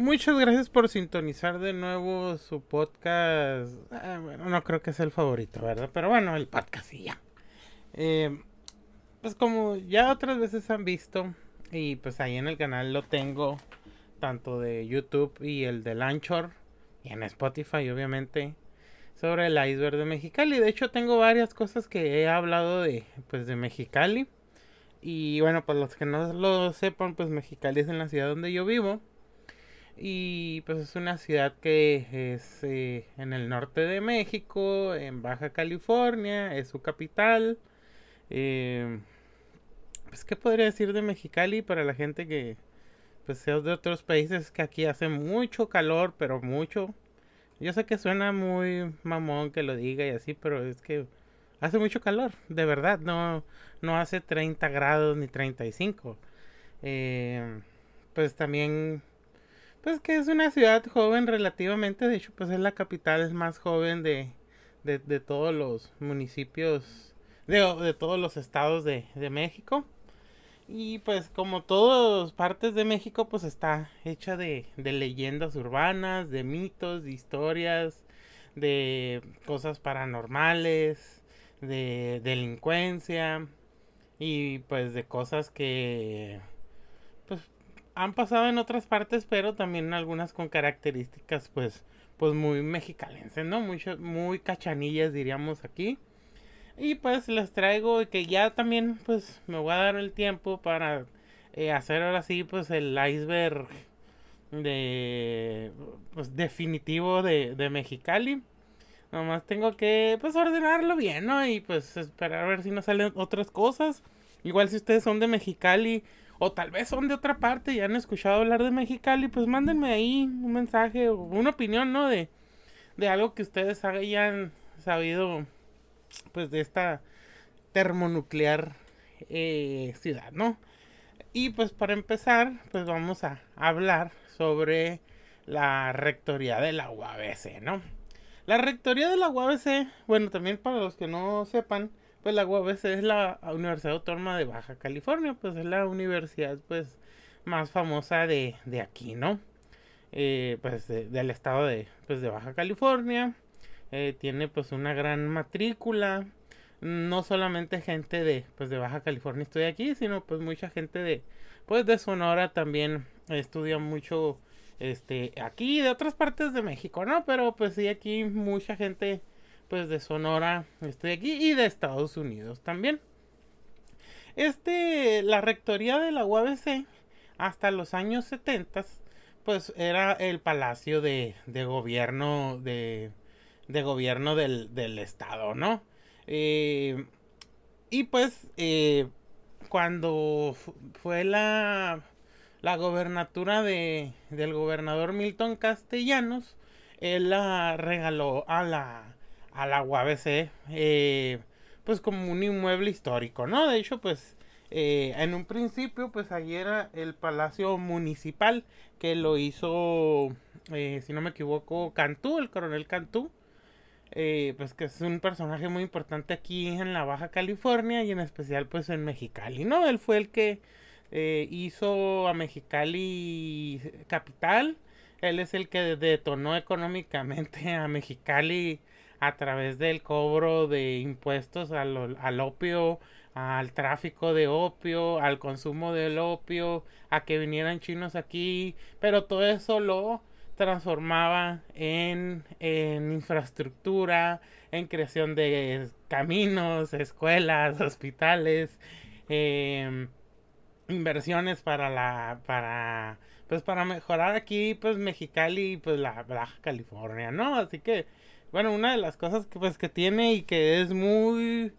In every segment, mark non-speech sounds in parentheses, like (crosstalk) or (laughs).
Muchas gracias por sintonizar de nuevo su podcast. Ah, bueno, no creo que sea el favorito, ¿verdad? Pero bueno, el podcast y ya. Eh, pues como ya otras veces han visto, y pues ahí en el canal lo tengo, tanto de YouTube y el de Lanchor, y en Spotify obviamente, sobre el iceberg de Mexicali. De hecho tengo varias cosas que he hablado de, pues de Mexicali. Y bueno, para los que no lo sepan, pues Mexicali es en la ciudad donde yo vivo. Y pues es una ciudad que es eh, en el norte de México, en Baja California, es su capital. Eh, pues qué podría decir de Mexicali para la gente que pues sea de otros países que aquí hace mucho calor, pero mucho. Yo sé que suena muy mamón que lo diga y así, pero es que hace mucho calor, de verdad, no, no hace 30 grados ni 35. Eh, pues también pues que es una ciudad joven relativamente, de hecho pues es la capital más joven de, de, de todos los municipios, de, de todos los estados de, de, México. Y pues como todas partes de México pues está hecha de, de leyendas urbanas, de mitos, de historias, de cosas paranormales, de delincuencia y pues de cosas que han pasado en otras partes, pero también algunas con características pues pues muy mexicalenses, ¿no? Muy, muy cachanillas diríamos aquí. Y pues les traigo que ya también pues me voy a dar el tiempo para eh, hacer ahora sí pues el iceberg de pues definitivo de, de Mexicali. Nomás tengo que pues ordenarlo bien, ¿no? Y pues esperar a ver si no salen otras cosas. Igual si ustedes son de Mexicali o tal vez son de otra parte y han escuchado hablar de Mexicali, pues mándenme ahí un mensaje o una opinión, ¿no? De, de algo que ustedes hayan sabido, pues, de esta termonuclear eh, ciudad, ¿no? Y pues para empezar, pues vamos a hablar sobre la rectoría de la UABC, ¿no? La rectoría de la UABC, bueno, también para los que no sepan, pues la UABC es la Universidad Autónoma de Baja California, pues es la universidad pues más famosa de, de aquí, ¿no? Eh, pues del estado de, pues, de Baja California. Eh, tiene pues una gran matrícula. No solamente gente de, pues, de Baja California estudia aquí, sino pues mucha gente de, pues de Sonora también estudia mucho este aquí de otras partes de México, ¿no? Pero pues sí aquí mucha gente pues de Sonora estoy aquí y de Estados Unidos también. Este, la rectoría de la UABC hasta los años 70 pues era el palacio de, de gobierno de, de gobierno del, del, estado, ¿no? Eh, y pues eh, cuando fue la, la gobernatura de, del gobernador Milton Castellanos, él la regaló a la a la UABC, eh, pues como un inmueble histórico, ¿no? De hecho, pues eh, en un principio, pues allí era el Palacio Municipal que lo hizo, eh, si no me equivoco, Cantú, el coronel Cantú. pues que es un personaje muy importante aquí en la Baja California y en especial pues en Mexicali, ¿no? Él fue el que hizo a Mexicali capital, él es el que detonó económicamente a Mexicali a través del cobro de impuestos al, al opio, al tráfico de opio, al consumo del opio, a que vinieran chinos aquí, pero todo eso lo transformaba en, en infraestructura, en creación de caminos, escuelas, (laughs) hospitales, eh, inversiones para la para pues para mejorar aquí pues Mexicali pues la Baja California, ¿no? Así que bueno, una de las cosas que pues que tiene y que es muy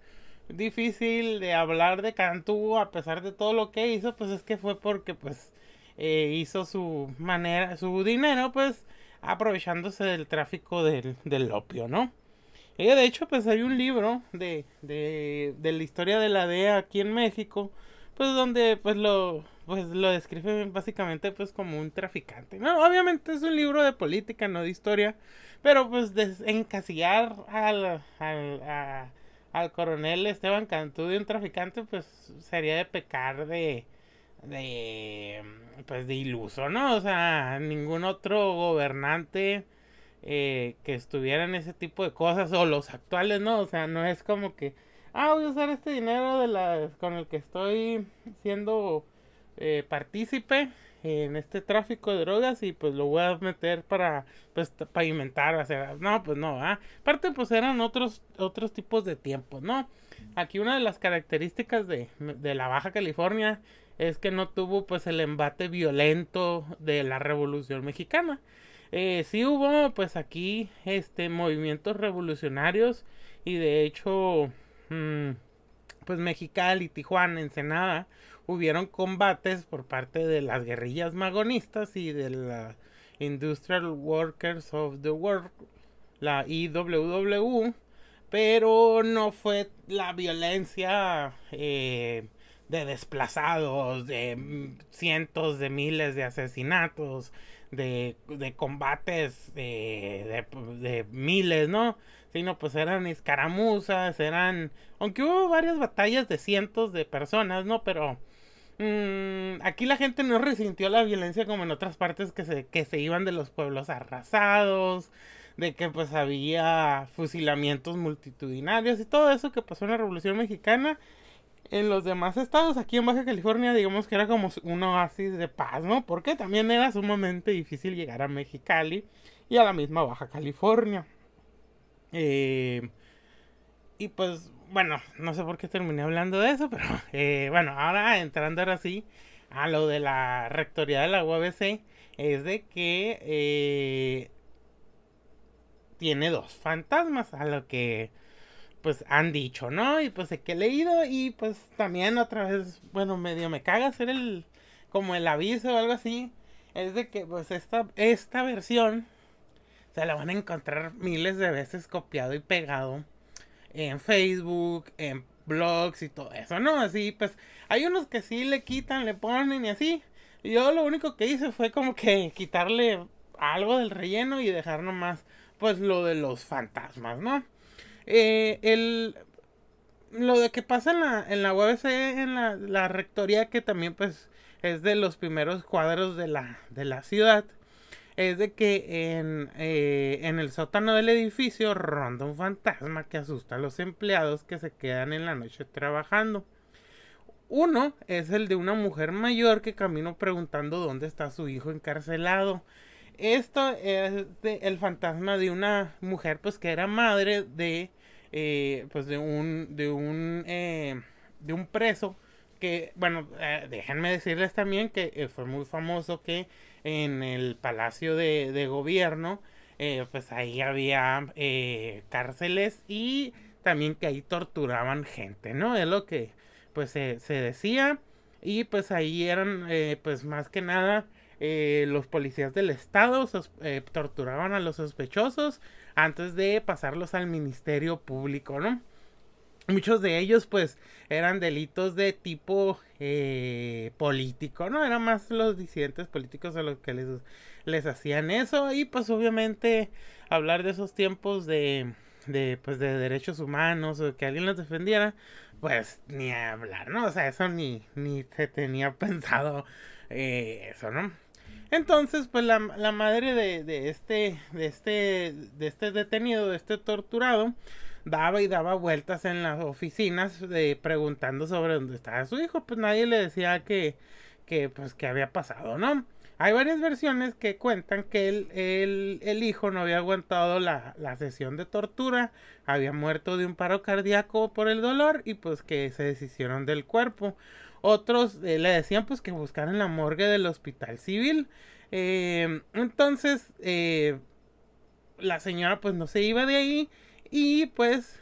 difícil de hablar de Cantú a pesar de todo lo que hizo, pues es que fue porque pues eh, hizo su manera, su dinero pues aprovechándose del tráfico del, del opio, ¿no? Y de hecho pues hay un libro de, de, de la historia de la DEA aquí en México, pues donde pues lo pues lo describe básicamente pues como un traficante. No, obviamente es un libro de política, no de historia, pero pues encasillar al, al, al coronel Esteban Cantú de un traficante pues sería de pecar de de pues de iluso, ¿no? O sea, ningún otro gobernante eh, que estuviera en ese tipo de cosas o los actuales, ¿no? O sea, no es como que, ah, voy a usar este dinero de la, con el que estoy siendo eh, partícipe en este tráfico de drogas y pues lo voy a meter para pues pavimentar, o sea, no, pues no, ¿ah? Aparte pues eran otros otros tipos de tiempos, ¿no? Aquí una de las características de, de la Baja California es que no tuvo pues el embate violento de la Revolución Mexicana. Eh, sí hubo pues aquí este movimientos revolucionarios y de hecho mm, pues Mexicali, Tijuana, Ensenada hubieron combates por parte de las guerrillas magonistas y de la Industrial Workers of the World, la IWW, pero no fue la violencia eh, de desplazados, de cientos de miles de asesinatos, de, de combates de, de, miles, ¿no? Sino pues eran escaramuzas, eran... Aunque hubo varias batallas de cientos de personas, ¿no? Pero mmm, aquí la gente no resintió la violencia como en otras partes que se, que se iban de los pueblos arrasados, de que pues había fusilamientos multitudinarios y todo eso que pasó en la Revolución Mexicana en los demás estados, aquí en Baja California, digamos que era como un oasis de paz, ¿no? Porque también era sumamente difícil llegar a Mexicali y a la misma Baja California. Eh, y pues, bueno, no sé por qué terminé hablando de eso, pero (laughs) eh, bueno, ahora entrando ahora sí a lo de la rectoría de la UABC, es de que eh, tiene dos fantasmas, a lo que pues han dicho, ¿no? Y pues sé que he leído y pues también otra vez, bueno, medio me caga hacer el, como el aviso o algo así, es de que pues esta, esta versión se la van a encontrar miles de veces copiado y pegado en Facebook, en blogs y todo eso, ¿no? Así pues hay unos que sí le quitan, le ponen y así. Yo lo único que hice fue como que quitarle algo del relleno y dejar nomás pues lo de los fantasmas, ¿no? Eh, el, lo de que pasa en la, en la en la, la, rectoría, que también pues es de los primeros cuadros de la, de la ciudad, es de que en, eh, en el sótano del edificio ronda un fantasma que asusta a los empleados que se quedan en la noche trabajando. Uno es el de una mujer mayor que camino preguntando dónde está su hijo encarcelado. Esto es el fantasma de una mujer pues que era madre de eh, pues de un de un eh, de un preso que bueno déjenme decirles también que fue muy famoso que en el palacio de, de gobierno pues ahí había cárceles y también que ahí torturaban gente no es lo que pues se decía y pues ahí eran pues más que nada eh, los policías del estado eh, torturaban a los sospechosos antes de pasarlos al ministerio público, ¿no? Muchos de ellos pues eran delitos de tipo eh, político, ¿no? Eran más los disidentes políticos a los que les, les hacían eso y pues obviamente hablar de esos tiempos de, de pues de derechos humanos o que alguien los defendiera pues ni hablar, ¿no? O sea, eso ni, ni se tenía (laughs) pensado eso, ¿no? Entonces, pues la, madre de, este, de este, de este detenido, de este torturado, daba y daba vueltas en las oficinas de preguntando sobre dónde estaba su hijo. Pues nadie le decía que, que pues que había pasado, ¿no? Hay varias versiones que cuentan que el, el, hijo no había aguantado la, la, sesión de tortura, había muerto de un paro cardíaco por el dolor y pues que se deshicieron del cuerpo. Otros eh, le decían pues que buscaran la morgue del hospital civil. Eh, entonces, eh, la señora pues no se iba de ahí y pues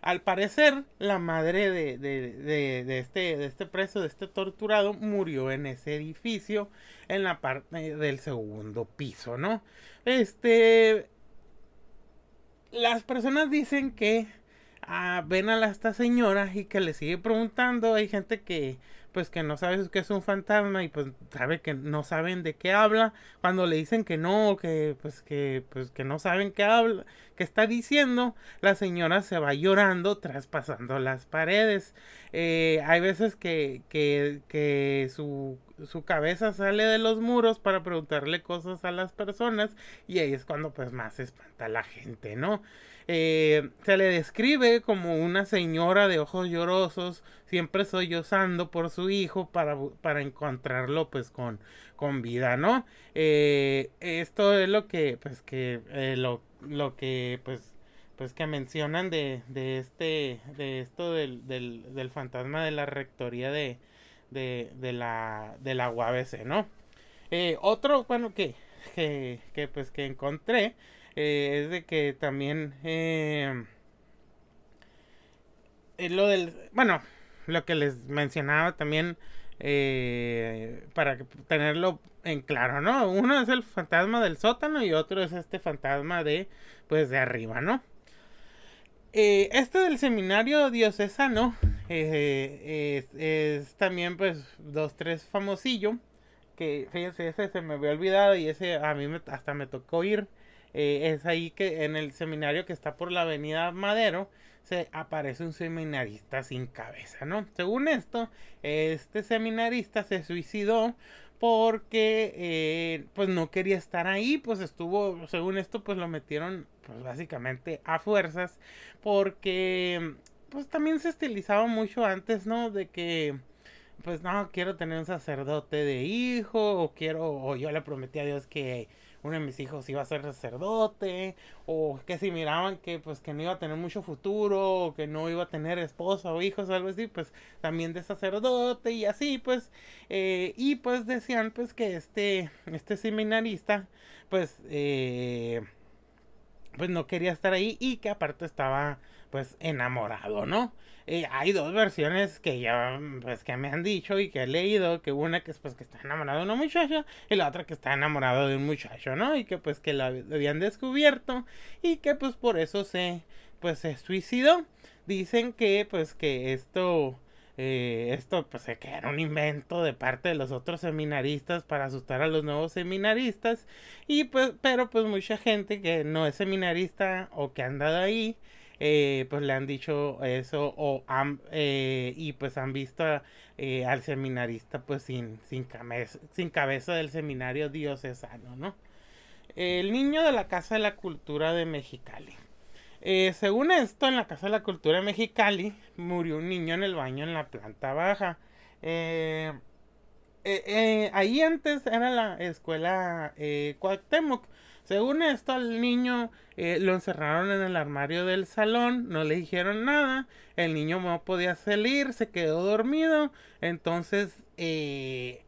al parecer la madre de, de, este, de este preso, de este torturado, murió en ese edificio en la parte del segundo piso, ¿no? Este... Las personas dicen que ven a esta señora y que le sigue preguntando. Hay gente que pues que no sabes que es un fantasma y pues sabe que no saben de qué habla, cuando le dicen que no, que pues que pues que no saben qué habla, que está diciendo, la señora se va llorando traspasando las paredes. Eh, hay veces que, que, que su su cabeza sale de los muros para preguntarle cosas a las personas y ahí es cuando pues más espanta a la gente, ¿no? Eh, se le describe como una señora de ojos llorosos, siempre sollozando por su hijo para, para encontrarlo pues con, con vida, ¿no? Eh, esto es lo que pues que eh, lo, lo que pues pues que mencionan de, de este de esto del, del, del fantasma de la rectoría de, de, de la, de la UABC, ¿no? Otro, bueno, que, que, que, pues que encontré eh, es de que también eh, lo del, bueno, lo que les mencionaba también para tenerlo en claro, ¿no? Uno es el fantasma del sótano y otro es este fantasma de, pues, de arriba, ¿no? Eh, este del seminario diocesano eh, es, también pues dos, tres famosillo. Que fíjense, ese se me había olvidado y ese a mí hasta me tocó ir. Eh, es ahí que en el seminario que está por la avenida Madero se aparece un seminarista sin cabeza, ¿no? Según esto, este seminarista se suicidó porque eh, pues no quería estar ahí, pues estuvo, según esto, pues lo metieron pues básicamente a fuerzas, porque pues también se estilizaba mucho antes, ¿no? De que pues no, quiero tener un sacerdote de hijo, o quiero, o yo le prometí a Dios que uno de mis hijos iba a ser sacerdote, o que si miraban que pues que no iba a tener mucho futuro, o que no iba a tener esposa o hijos o algo así, pues también de sacerdote y así, pues, eh, y pues decían pues que este, este seminarista, pues, eh, pues no quería estar ahí y que aparte estaba pues enamorado, ¿no? Eh, hay dos versiones que ya pues que me han dicho y que he leído, que una que es pues que está enamorado de una muchacha y la otra que está enamorado de un muchacho, ¿no? Y que pues que la habían descubierto y que pues por eso se pues se suicidó. Dicen que pues que esto eh, esto pues que era un invento de parte de los otros seminaristas para asustar a los nuevos seminaristas y pues pero pues mucha gente que no es seminarista o que ha andado ahí eh, pues le han dicho eso o han, eh, y pues han visto eh, al seminarista pues sin, sin, cabeza, sin cabeza del seminario diocesano, ¿no? El niño de la Casa de la Cultura de Mexicali. Según esto, en la Casa de la Cultura Mexicali murió un niño en el baño en la planta baja. ahí antes era la escuela Cuauhtémoc según esto, al niño eh, lo encerraron en el armario del salón, no le dijeron nada, el niño no podía salir, se quedó dormido, entonces, eh,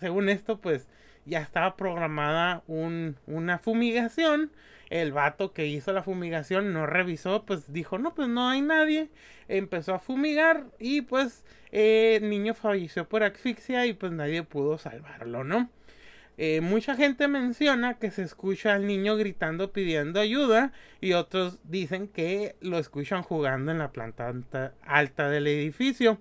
según esto, pues ya estaba programada un, una fumigación. El vato que hizo la fumigación no revisó, pues dijo, no, pues no hay nadie. Empezó a fumigar y pues eh, el niño falleció por asfixia y pues nadie pudo salvarlo, ¿no? Eh, mucha gente menciona que se escucha al niño gritando pidiendo ayuda y otros dicen que lo escuchan jugando en la planta alta del edificio.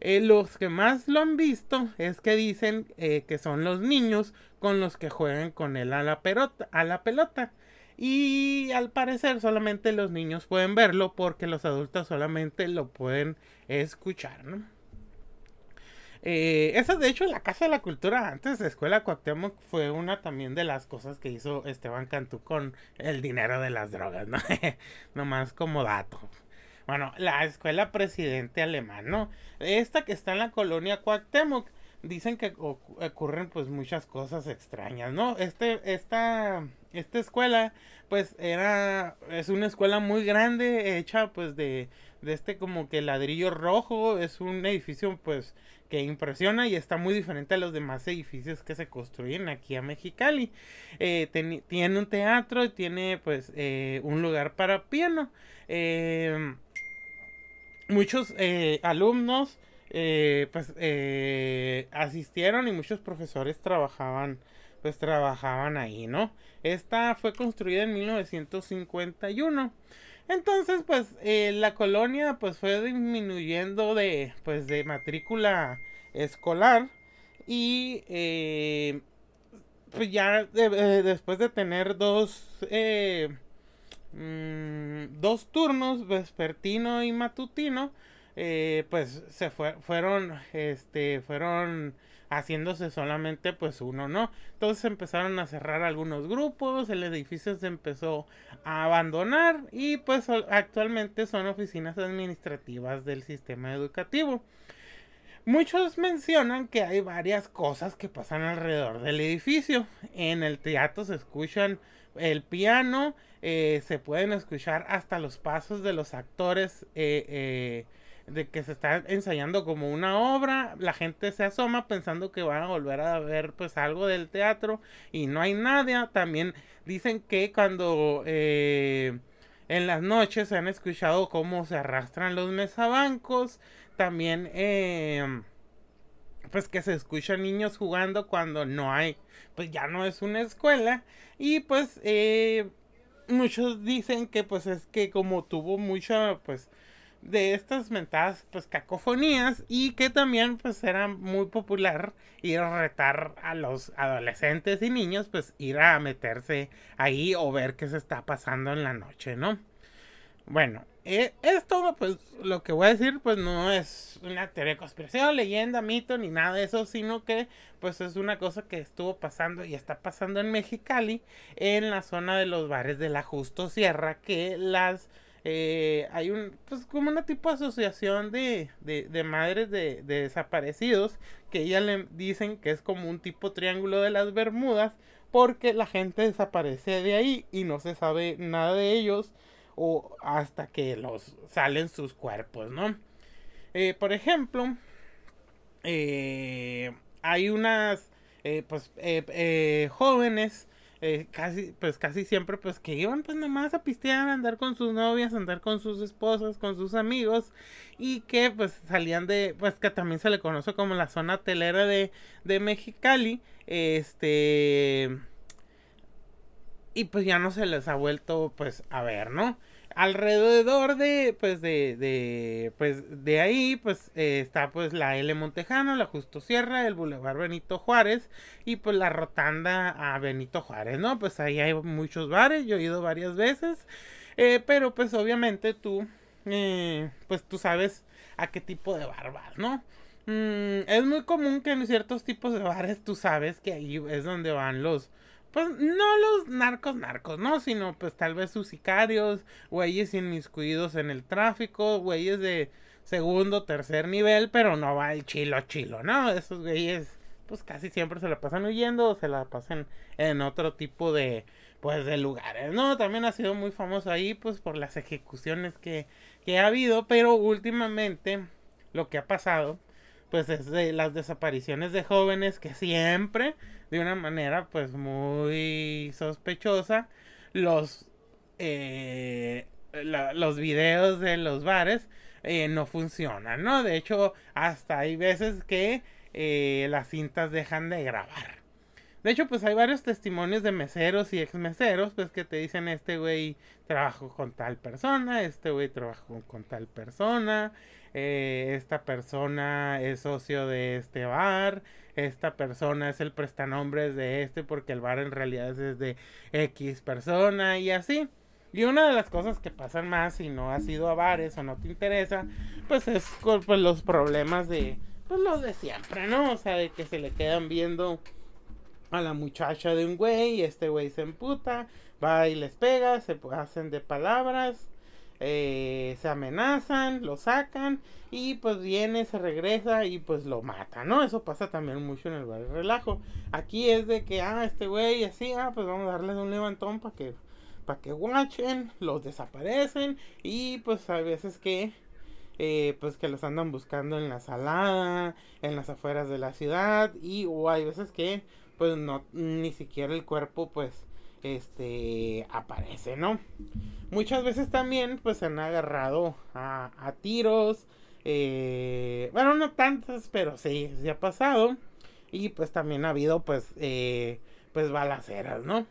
Eh, los que más lo han visto es que dicen eh, que son los niños con los que juegan con él a la, pelota, a la pelota. Y al parecer solamente los niños pueden verlo porque los adultos solamente lo pueden escuchar, ¿no? Eh, esa, de hecho, la Casa de la Cultura antes de Escuela Cuauhtémoc fue una también de las cosas que hizo Esteban Cantú con el dinero de las drogas, ¿no? (laughs) Nomás como dato. Bueno, la Escuela Presidente Alemán, ¿no? Esta que está en la colonia Cuauhtémoc, dicen que ocurren pues muchas cosas extrañas, ¿no? Este, esta, esta escuela, pues era, es una escuela muy grande, hecha pues de, de este como que ladrillo rojo, es un edificio pues que impresiona y está muy diferente a los demás edificios que se construyen aquí a Mexicali. Eh, tiene un teatro, tiene pues eh, un lugar para piano. Eh, muchos alumnos pues asistieron y muchos profesores trabajaban pues trabajaban ahí, ¿no? Esta fue construida en 1951. Entonces, pues, eh, la colonia, pues, fue disminuyendo de, pues, de matrícula escolar y eh, pues ya eh, después de tener dos eh, mm, dos turnos vespertino y matutino pues se fueron este fueron haciéndose solamente pues uno, ¿no? Entonces empezaron a cerrar algunos grupos, el edificio se empezó a abandonar y pues actualmente son oficinas administrativas del sistema educativo. Muchos mencionan que hay varias cosas que pasan alrededor del edificio. En el teatro se escuchan el piano, eh, se pueden escuchar hasta los pasos de los actores eh, eh, de que se está ensayando como una obra, la gente se asoma pensando que van a volver a ver pues algo del teatro y no hay nadie. También dicen que cuando eh, en las noches se han escuchado cómo se arrastran los mesabancos, también eh, pues que se escuchan niños jugando cuando no hay, pues ya no es una escuela y pues eh, muchos dicen que pues es que como tuvo mucha pues de estas mentadas pues cacofonías y que también pues era muy popular ir a retar a los adolescentes y niños pues ir a meterse ahí o ver qué se está pasando en la noche, ¿no? Bueno, eh, esto pues lo que voy a decir pues no es una teoría de conspiración, leyenda, mito ni nada de eso, sino que pues es una cosa que estuvo pasando y está pasando en Mexicali en la zona de los bares de la Justo Sierra que las eh, hay un, pues como una tipo de asociación de, de, madres de, desaparecidos que ella le dicen que es como un tipo triángulo de las Bermudas porque la gente desaparece de ahí y no se sabe nada de ellos o hasta que los salen sus cuerpos, ¿no? Eh, por ejemplo, eh, hay unas pues jóvenes eh, casi, pues casi siempre, pues que iban pues nomás a pistear, a andar con sus novias, a andar con sus esposas, con sus amigos, y que pues salían de, pues que también se le conoce como la zona telera de, de Mexicali, este, y pues ya no se les ha vuelto pues a ver, ¿no? alrededor de pues de, de pues de ahí pues eh, está pues la L Montejano, la Justo Sierra, el Boulevard Benito Juárez y pues la rotanda a Benito Juárez, ¿no? Pues ahí hay muchos bares, yo he ido varias veces, eh, pero pues obviamente tú eh, pues tú sabes a qué tipo de bar vas, ¿no? Mm, es muy común que en ciertos tipos de bares tú sabes que ahí es donde van los pues no los narcos narcos, ¿no? Sino pues tal vez sus sicarios, güeyes inmiscuidos en el tráfico, güeyes de segundo, tercer nivel, pero no va el chilo chilo, ¿no? Esos güeyes pues casi siempre se la pasan huyendo o se la pasan en otro tipo de pues de lugares, ¿no? También ha sido muy famoso ahí pues por las ejecuciones que, que ha habido, pero últimamente lo que ha pasado pues es de las desapariciones de jóvenes que siempre de una manera pues muy sospechosa los eh, los videos de los bares eh, no funcionan no de hecho hasta hay veces que eh, las cintas dejan de grabar de hecho, pues hay varios testimonios de meseros y ex meseros, pues que te dicen, este güey trabajó con tal persona, este güey trabajó con tal persona, eh, esta persona es socio de este bar, esta persona es el prestanombres de este porque el bar en realidad es de X persona y así. Y una de las cosas que pasan más si no has ido a bares o no te interesa, pues es pues, los problemas de, pues los de siempre, ¿no? O sea, de que se le quedan viendo a la muchacha de un güey este güey se emputa, va y les pega, se hacen de palabras eh, se amenazan, lo sacan y pues viene, se regresa y pues lo mata, ¿no? Eso pasa también mucho en el barrio relajo. Aquí es de que, ah, este güey así, ah, pues vamos a darles un levantón para que, para que watchen, los desaparecen y pues a veces que, eh, pues que los andan buscando en la salada, en las afueras de la ciudad y o hay veces que pues no, ni siquiera el cuerpo pues este aparece, ¿no? Muchas veces también pues se han agarrado a, a tiros, eh, bueno, no tantas, pero sí, sí ha pasado. Y pues también ha habido pues, eh, pues balaceras, ¿no?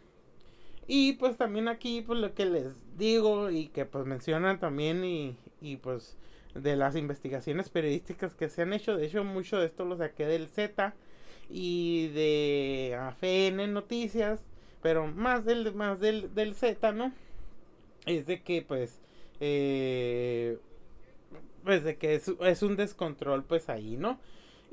Y pues también aquí pues lo que les digo y que pues mencionan también y, y pues de las investigaciones periodísticas que se han hecho. De hecho, mucho de esto lo saqué del Z y de AFN Noticias, pero más del, más del, del Z, ¿no? Es de que, pues, eh, pues de que es, es un descontrol, pues ahí, ¿no?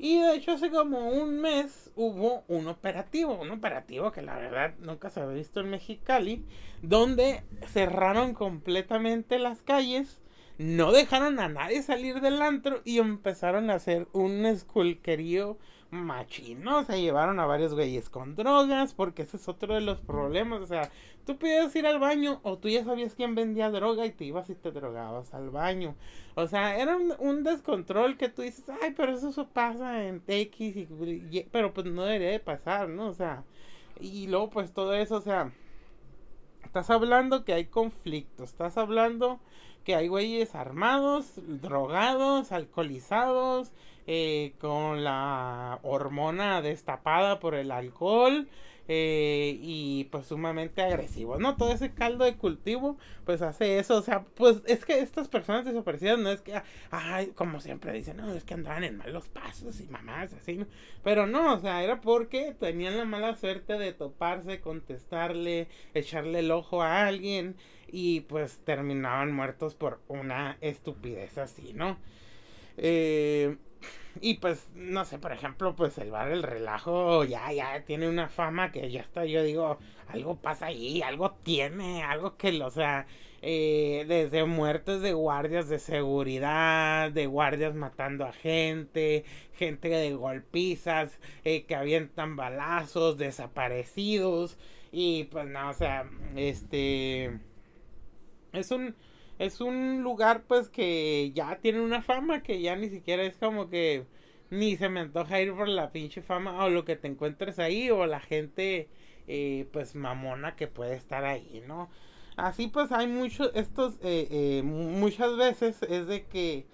Y de hecho hace como un mes hubo un operativo, un operativo que la verdad nunca se había visto en Mexicali, donde cerraron completamente las calles, no dejaron a nadie salir del antro y empezaron a hacer un esculquerío machino. Se llevaron a varios güeyes con drogas, porque ese es otro de los problemas. O sea, tú podías ir al baño o tú ya sabías quién vendía droga y te ibas y te drogabas al baño. O sea, era un, descontrol que tú dices, ay, pero eso, pasa en X, y, pero pues no debería de pasar, ¿no? O sea, y luego pues todo eso, o sea, estás hablando que hay conflictos, estás hablando que hay güeyes armados, drogados, alcoholizados, eh, con la hormona destapada por el alcohol eh, y pues sumamente agresivos, ¿no? Todo ese caldo de cultivo pues hace eso, o sea, pues es que estas personas desaparecidas no es que, ay, como siempre dicen, no, es que andaban en malos pasos y mamás así, ¿no? Pero no, o sea, era porque tenían la mala suerte de toparse, contestarle, echarle el ojo a alguien y pues terminaban muertos por una estupidez así, ¿no? Eh, (laughs) y pues, no sé, por ejemplo, pues el bar El Relajo ya, ya tiene una fama que ya está, yo digo, algo pasa ahí, algo tiene, algo que, o sea, eh, desde muertes de guardias de seguridad, de guardias matando a gente, gente de golpizas, eh, que avientan balazos, desaparecidos, y pues no, o sea, este... Es un es un lugar pues que ya tiene una fama que ya ni siquiera es como que ni se me antoja ir por la pinche fama o lo que te encuentres ahí o la gente eh, pues mamona que puede estar ahí, ¿no? Así pues hay muchos, estos, eh, eh, muchas veces es de que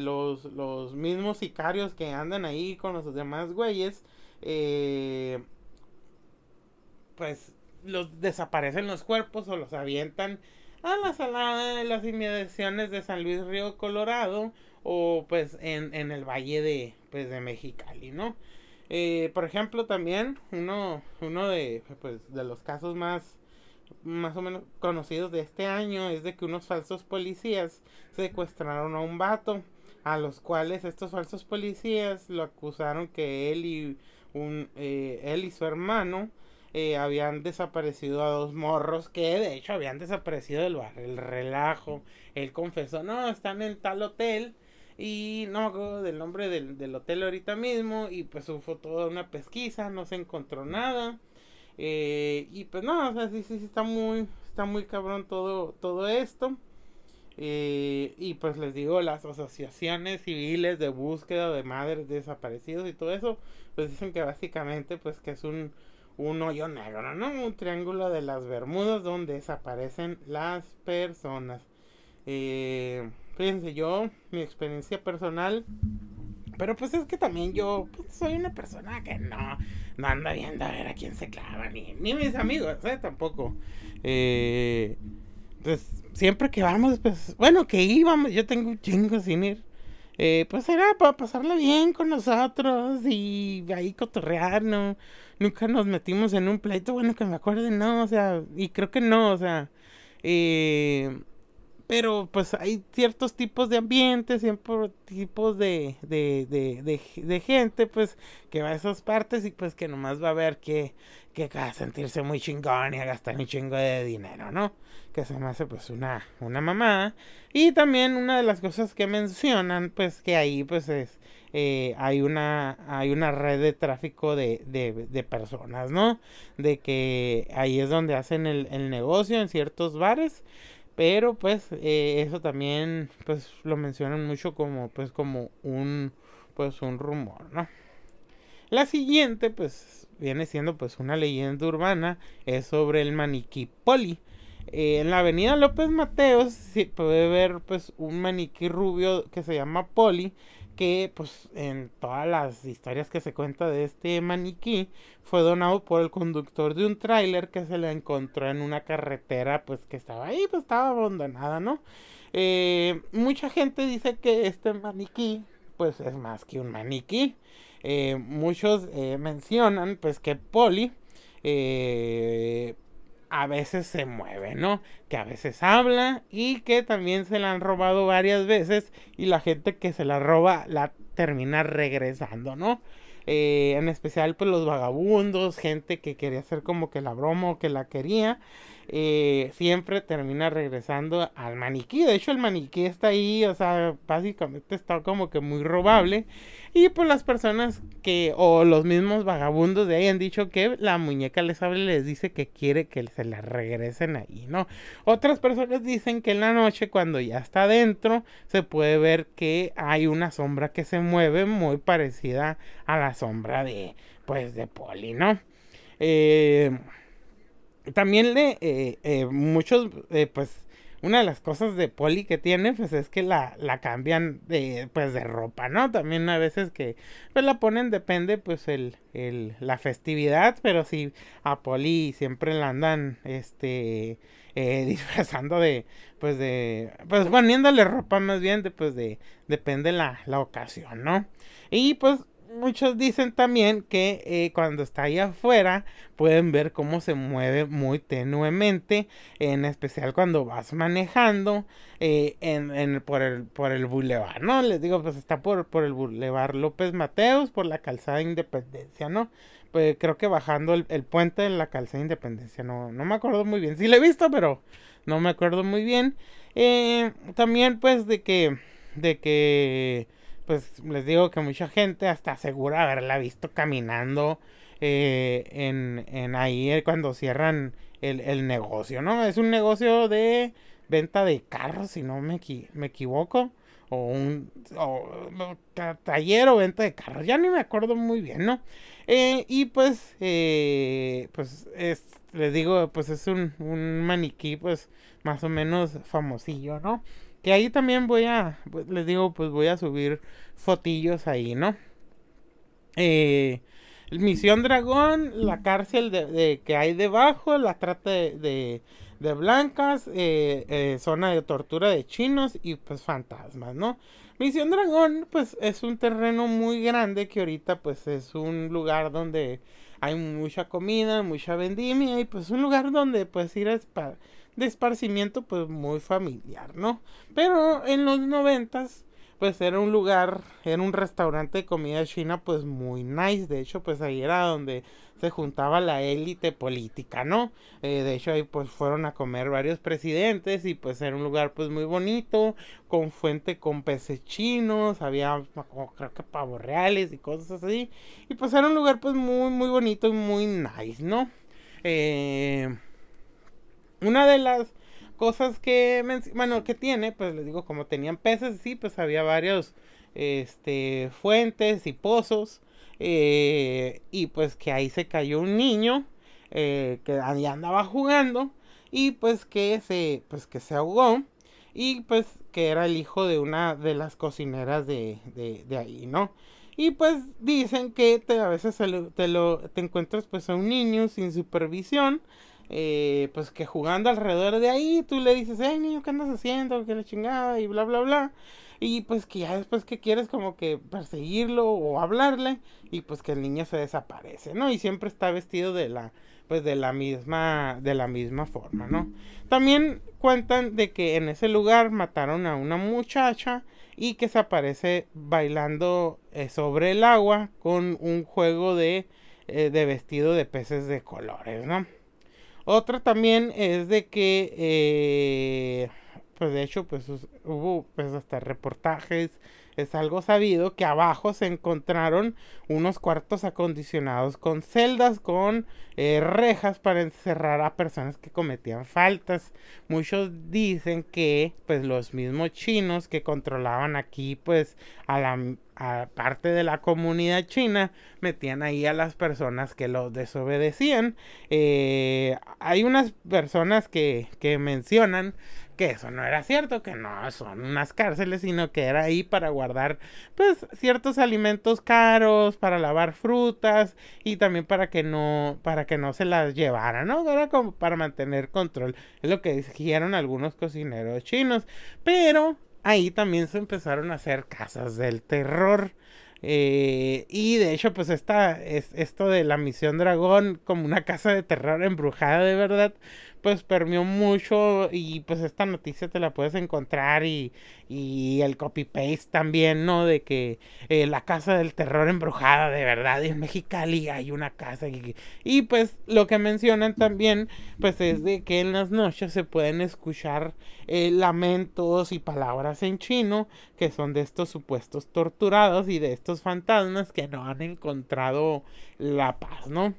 los, los mismos sicarios que andan ahí con los demás güeyes, pues los desaparecen los cuerpos o los avientan a la salada de las inmediaciones de San Luis Río Colorado o pues en, en el valle de, pues, de Mexicali, ¿no? Eh, por ejemplo, también uno, uno de, pues, de los casos más, más o menos conocidos de este año es de que unos falsos policías secuestraron a un vato, a los cuales estos falsos policías lo acusaron que él y, un, eh, él y su hermano eh, habían desaparecido a dos morros que de hecho habían desaparecido del bar, el relajo. Él confesó, no, están en tal hotel y no me acuerdo del nombre del, del hotel ahorita mismo y pues fue toda una pesquisa, no se encontró nada. Eh, y pues no, o sea, sí, sí, sí, está muy, está muy cabrón todo, todo esto. Eh, y pues les digo, las asociaciones civiles de búsqueda de madres desaparecidos y todo eso, pues dicen que básicamente pues que es un, un hoyo negro, ¿no? Un triángulo de las Bermudas donde desaparecen las personas. Eh, fíjense, yo, mi experiencia personal, pero pues es que también yo pues, soy una persona que no, no anda viendo a ver a quién se clava, ni, ni mis amigos, ¿eh? Tampoco. Eh, pues siempre que vamos, pues, bueno, que íbamos, yo tengo un chingo sin ir. Eh, pues era para pasarla bien con nosotros y ahí cotorrear, ¿no? nunca nos metimos en un pleito, bueno, que me acuerde, no, o sea, y creo que no, o sea, eh, pero pues hay ciertos tipos de ambientes, ciertos tipos de, de, de, de, gente, pues, que va a esas partes y pues que nomás va a ver que, que a sentirse muy chingón y a gastar un chingo de dinero, ¿no? Que se me hace pues una, una mamá. Y también una de las cosas que mencionan, pues, que ahí pues es eh, hay, una, hay una red de tráfico de, de, de, personas, ¿no? De que ahí es donde hacen el, el negocio en ciertos bares. Pero pues eh, eso también pues lo mencionan mucho como pues como un pues un rumor, ¿no? La siguiente pues viene siendo pues una leyenda urbana es sobre el maniquí Poli. Eh, en la avenida López Mateos se puede ver pues un maniquí rubio que se llama Poli que pues en todas las historias que se cuenta de este maniquí fue donado por el conductor de un tráiler que se le encontró en una carretera pues que estaba ahí, pues estaba abandonada, ¿no? Eh, mucha gente dice que este maniquí pues es más que un maniquí. Eh, muchos eh, mencionan pues que Polly a veces se mueve, ¿no? Que a veces habla y que también se la han robado varias veces y la gente que se la roba la termina regresando, ¿no? Eh, en especial pues los vagabundos, gente que quería hacer como que la broma o que la quería, eh, siempre termina regresando al maniquí. De hecho el maniquí está ahí, o sea, básicamente está como que muy robable. Y pues las personas que, o los mismos vagabundos de ahí han dicho que la muñeca les habla y les dice que quiere que se la regresen ahí, ¿no? Otras personas dicen que en la noche cuando ya está adentro se puede ver que hay una sombra que se mueve muy parecida a la sombra de, pues, de Poli, ¿no? Eh, también le, eh, eh, muchos, pues, una de las cosas de Poli que tiene, pues es que la, la cambian de, pues de ropa, ¿no? También a veces que, pues la ponen, depende, pues el, el, la festividad, pero sí, a Poli siempre la andan, este, eh, (laughs) disfrazando de, pues de, pues poniéndole ropa más bien, de, pues de, depende la, la ocasión, ¿no? Y pues muchos dicen también que eh, cuando está ahí afuera pueden ver cómo se mueve muy tenuemente, en especial cuando vas manejando eh, en, por, el, por el bulevar, ¿no? Les digo, pues está por, por el bulevar López Mateos, por la calzada Independencia, ¿no? Pues creo que bajando el, puente de la calzada Independencia, no, no me acuerdo muy bien, sí lo he visto, pero no me acuerdo muy bien. Eh, también pues de que, de que pues les digo que mucha gente hasta asegura haberla visto caminando eh, en, en, ahí eh, cuando cierran el, el, negocio, ¿no? Es un negocio de venta de carros, si no me, me equivoco. O un taller o venta de carros, ya ni me acuerdo muy bien, ¿no? Eh, y pues, pues es, les digo, pues es un, un maniquí, pues más o menos famosillo, ¿no? Que ahí también voy a, pues, les digo, pues voy a subir fotillos ahí, ¿no? Eh, Misión Dragón, la cárcel de, que hay debajo, la trata de, de, blancas, eh, eh, zona de tortura de chinos y pues fantasmas, ¿no? Misión Dragón, pues es un terreno muy grande que ahorita pues es un lugar donde hay mucha comida, mucha vendimia y pues un lugar donde pues ir a de esparcimiento pues muy familiar, ¿no? Pero en los noventas pues era un lugar, era un restaurante de comida china pues muy nice, de hecho pues ahí era donde se juntaba la élite política, ¿no? Eh, de hecho ahí pues fueron a comer varios presidentes y pues era un lugar pues muy bonito, con fuente con peces chinos, había creo que pavos reales y cosas así, y pues era un lugar pues muy muy bonito y muy nice, ¿no? Eh, una de las cosas que, bueno, que tiene, pues les digo, como tenían peces, sí, pues había varios, este, fuentes y pozos, eh, y pues que ahí se cayó un niño, eh, que ahí andaba jugando, y pues que se, pues que se ahogó, y pues que era el hijo de una de las cocineras de, de, ahí, ¿no? Y pues dicen que te, a veces te, lo, te encuentras pues a un niño sin supervisión eh, pues que jugando alrededor de ahí, tú le dices, hey niño, ¿qué andas haciendo? ¿Qué la chingada? Y bla, bla, bla. Y pues que ya después que quieres como que perseguirlo o hablarle y pues que el niño se desaparece, ¿no? Y siempre está vestido de la, pues de la misma, de la misma forma, ¿no? También cuentan de que en ese lugar mataron a una muchacha y que se aparece bailando eh, sobre el agua con un juego de, eh, de vestido de peces de colores, ¿no? Otra también es de que, eh, pues de hecho, pues hubo pues hasta reportajes, es algo sabido que abajo se encontraron unos cuartos acondicionados con celdas, con eh, rejas para encerrar a personas que cometían faltas. Muchos dicen que, pues los mismos chinos que controlaban aquí, pues a la parte de la comunidad china metían ahí a las personas que los desobedecían. Eh, hay unas personas que, que mencionan que eso no era cierto, que no son unas cárceles, sino que era ahí para guardar pues ciertos alimentos caros, para lavar frutas y también para que no para que no se las llevaran, ¿no? Era como para mantener control. Es lo que dijeron algunos cocineros chinos, pero ahí también se empezaron a hacer casas del terror. Eh, y de hecho, pues esta, es, esto de la misión dragón como una casa de terror embrujada de verdad, pues permeó mucho y pues esta noticia te la puedes encontrar y, y el copy-paste también, ¿no? De que eh, la casa del terror embrujada de verdad en Mexicali hay una casa y, y pues lo que mencionan también pues es de que en las noches se pueden escuchar eh, lamentos y palabras en chino que son de estos supuestos torturados y de estos fantasmas que no han encontrado la paz, ¿no?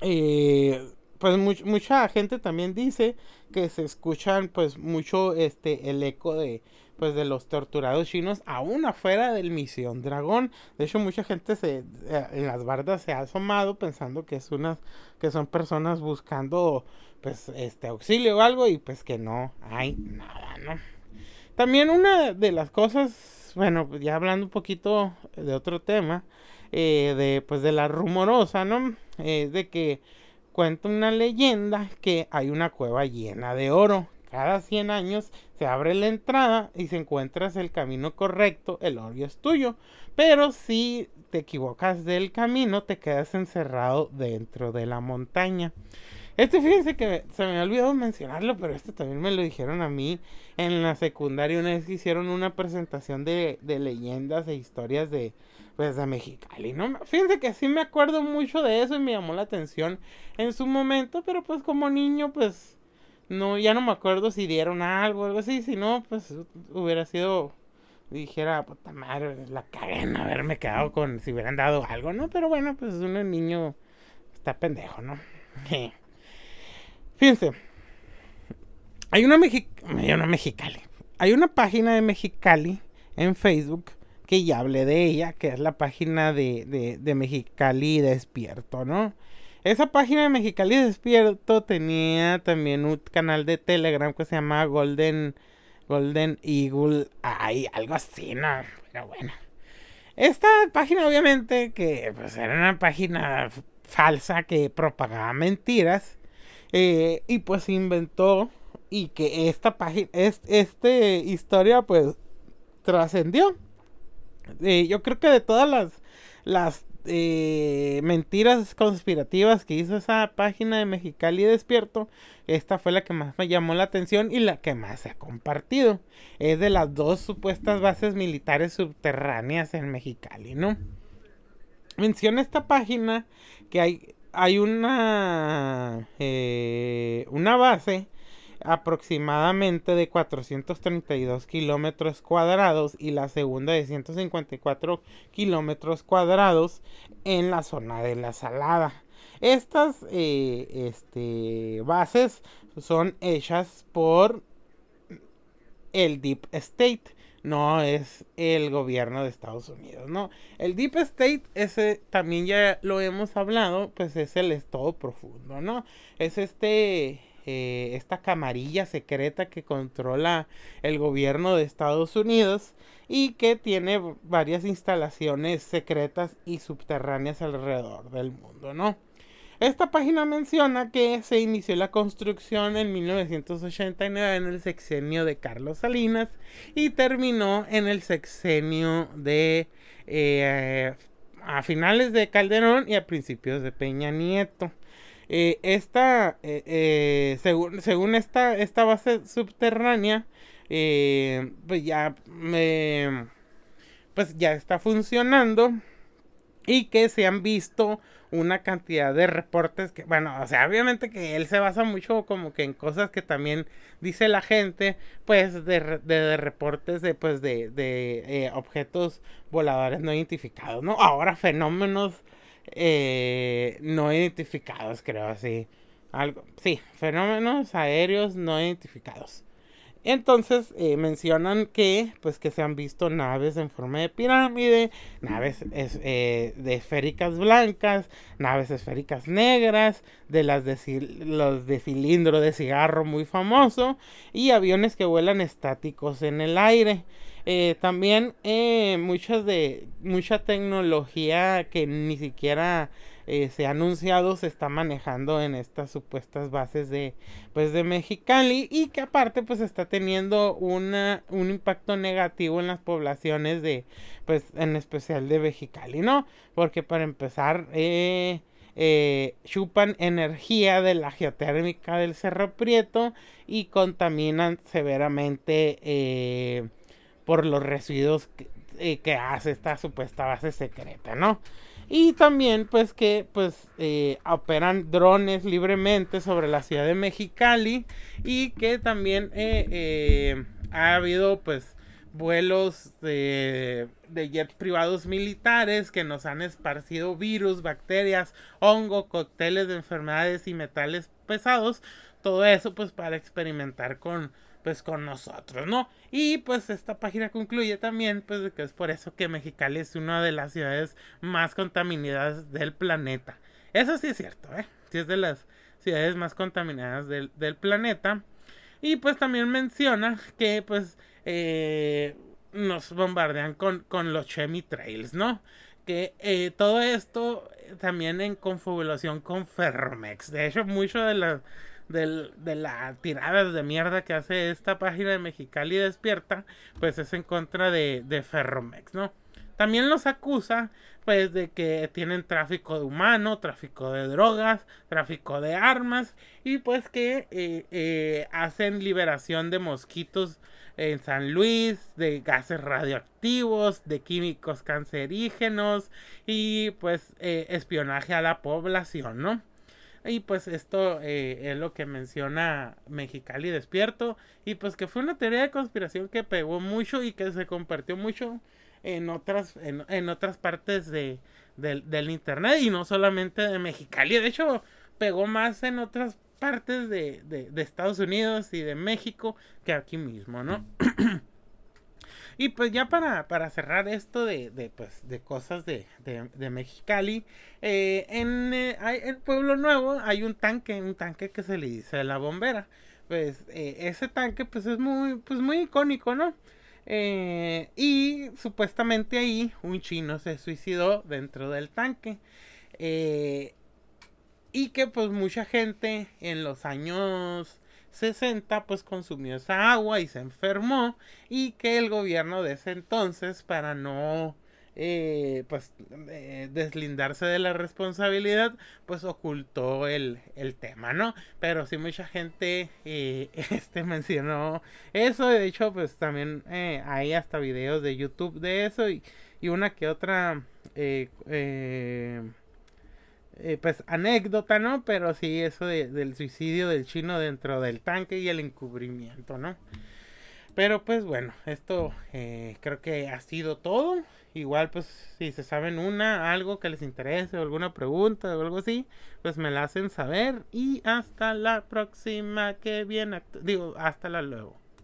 Eh, pues mucha gente también dice que se escuchan pues mucho este el eco de pues de los torturados chinos aún afuera del misión dragón. De hecho mucha gente se eh, en las bardas se ha asomado pensando que es unas que son personas buscando pues este auxilio o algo y pues que no hay nada no también una de las cosas bueno ya hablando un poquito de otro tema eh, de pues de la rumorosa no es de que cuenta una leyenda que hay una cueva llena de oro. Cada 100 años se abre la entrada y si encuentras el camino correcto, el oro es tuyo. Pero si te equivocas del camino, te quedas encerrado dentro de la montaña. Este, fíjense que se me ha olvidado mencionarlo, pero este también me lo dijeron a mí en la secundaria una vez que hicieron una presentación de, de leyendas e historias de, pues de Mexicali, ¿no? Fíjense que sí me acuerdo mucho de eso y me llamó la atención en su momento, pero pues como niño, pues no, ya no me acuerdo si dieron algo o algo así, si no, pues hubiera sido, dijera, puta madre, la cagué en haberme quedado con, si hubieran dado algo, ¿no? Pero bueno, pues un niño está pendejo, ¿no? (laughs) Fíjense, hay una, hay una Mexicali, hay una página de Mexicali en Facebook que ya hablé de ella, que es la página de, de, de Mexicali Despierto, ¿no? Esa página de Mexicali Despierto tenía también un canal de Telegram que se llama Golden, Golden Eagle, ay, algo así, ¿no? Pero bueno. Esta página obviamente que pues era una página falsa que propagaba mentiras eh, y pues inventó y que esta página, es, este historia pues trascendió yo creo que de todas las, las eh, mentiras conspirativas que hizo esa página de Mexicali Despierto, esta fue la que más me llamó la atención y la que más se ha compartido. Es de las dos supuestas bases militares subterráneas en Mexicali, ¿no? Menciona esta página que hay, hay una, eh, una base aproximadamente de 432 kilómetros cuadrados y la segunda de 154 kilómetros cuadrados en la zona de la Salada. Estas eh, este, bases son hechas por el Deep State, no es el gobierno de Estados Unidos, ¿no? El Deep State, ese también ya lo hemos hablado, pues es el estado profundo, ¿no? Es este eh, esta camarilla secreta que controla el gobierno de Estados Unidos y que tiene varias instalaciones secretas y subterráneas alrededor del mundo, ¿no? Esta página menciona que se inició la construcción en 1989 en el sexenio de Carlos Salinas y terminó en el sexenio de eh, a finales de Calderón y a principios de Peña Nieto. Eh, esta, eh, eh, según, según esta, esta base subterránea, pues ya me, pues ya está funcionando y que se han visto una cantidad de reportes que, bueno, o sea, obviamente que él se basa mucho como que en cosas que también dice la gente, pues de, de, reportes de, pues de, de objetos voladores no identificados, ¿no? Ahora fenómenos eh, no identificados, creo así. Algo, sí, fenómenos aéreos no identificados. Entonces eh, mencionan que pues que se han visto naves en forma de pirámide, naves eh, de esféricas blancas, naves esféricas negras, de las de, los de cilindro de cigarro muy famoso y aviones que vuelan estáticos en el aire. Eh, también muchas de mucha tecnología que ni siquiera eh, se ha anunciado se está manejando en estas supuestas bases de pues de Mexicali y que aparte pues está teniendo una, un impacto negativo en las poblaciones de pues en especial de Mexicali no porque para empezar eh, eh, chupan energía de la geotérmica del Cerro Prieto y contaminan severamente por los residuos que, que hace esta supuesta base secreta, ¿no? Y también pues que pues eh, operan drones libremente sobre la ciudad de Mexicali y que también eh, eh, ha habido pues vuelos de, de, jets privados militares que nos han esparcido virus, bacterias, hongo, cócteles de enfermedades y metales pesados. Todo eso pues para experimentar con pues con nosotros, ¿no? Y pues esta página concluye también pues que es por eso que Mexicali es una de las ciudades más contaminadas del planeta. Eso sí es cierto, ¿eh? Sí es de las ciudades más contaminadas del, planeta. Y pues también menciona que pues eh, nos bombardean con, con los chemitrails, ¿no? Que eh, todo esto también en confabulación con Ferromex. De hecho, mucho de las del, de la tirada de mierda que hace esta página de Mexicali Despierta, pues es en contra de, Ferromex, ¿no? También los acusa, pues, de que tienen tráfico de humano, tráfico de drogas, tráfico de armas y pues que eh, eh, hacen liberación de mosquitos en San Luis, de gases radioactivos, de químicos cancerígenos y pues eh, espionaje a la población, ¿no? Y pues esto eh, es lo que menciona Mexicali Despierto. Y pues que fue una teoría de conspiración que pegó mucho y que se compartió mucho en otras, en, otras partes de, del internet. Y no solamente de Mexicali. De hecho, pegó más en otras partes de, de Estados Unidos y de México que aquí mismo, ¿no? (clears throat) Y pues ya para, para cerrar esto de, de, pues, de cosas de, de, Mexicali, eh, en, eh, Pueblo Nuevo hay un tanque, un tanque que se le dice la bombera. Pues eh, ese tanque pues es muy, pues, muy icónico, ¿no? y supuestamente ahí un chino se suicidó dentro del tanque. y que pues mucha gente en los años 60 pues consumió esa agua y se enfermó y que el gobierno de ese entonces para no eh, pues eh, deslindarse de la responsabilidad pues ocultó el, tema no pero sí mucha gente eh, (laughs) este mencionó eso. De hecho pues también hay hasta videos de youtube de eso y, y una que otra eh, pues anécdota, ¿no? Pero sí, eso del suicidio del chino dentro del tanque y el encubrimiento, ¿no? Pero pues bueno, esto eh, creo que ha sido todo. Igual pues si se saben una, algo que les interese o alguna pregunta o algo así, pues me la hacen saber. Y hasta la próxima que viene. Digo, hasta la luego.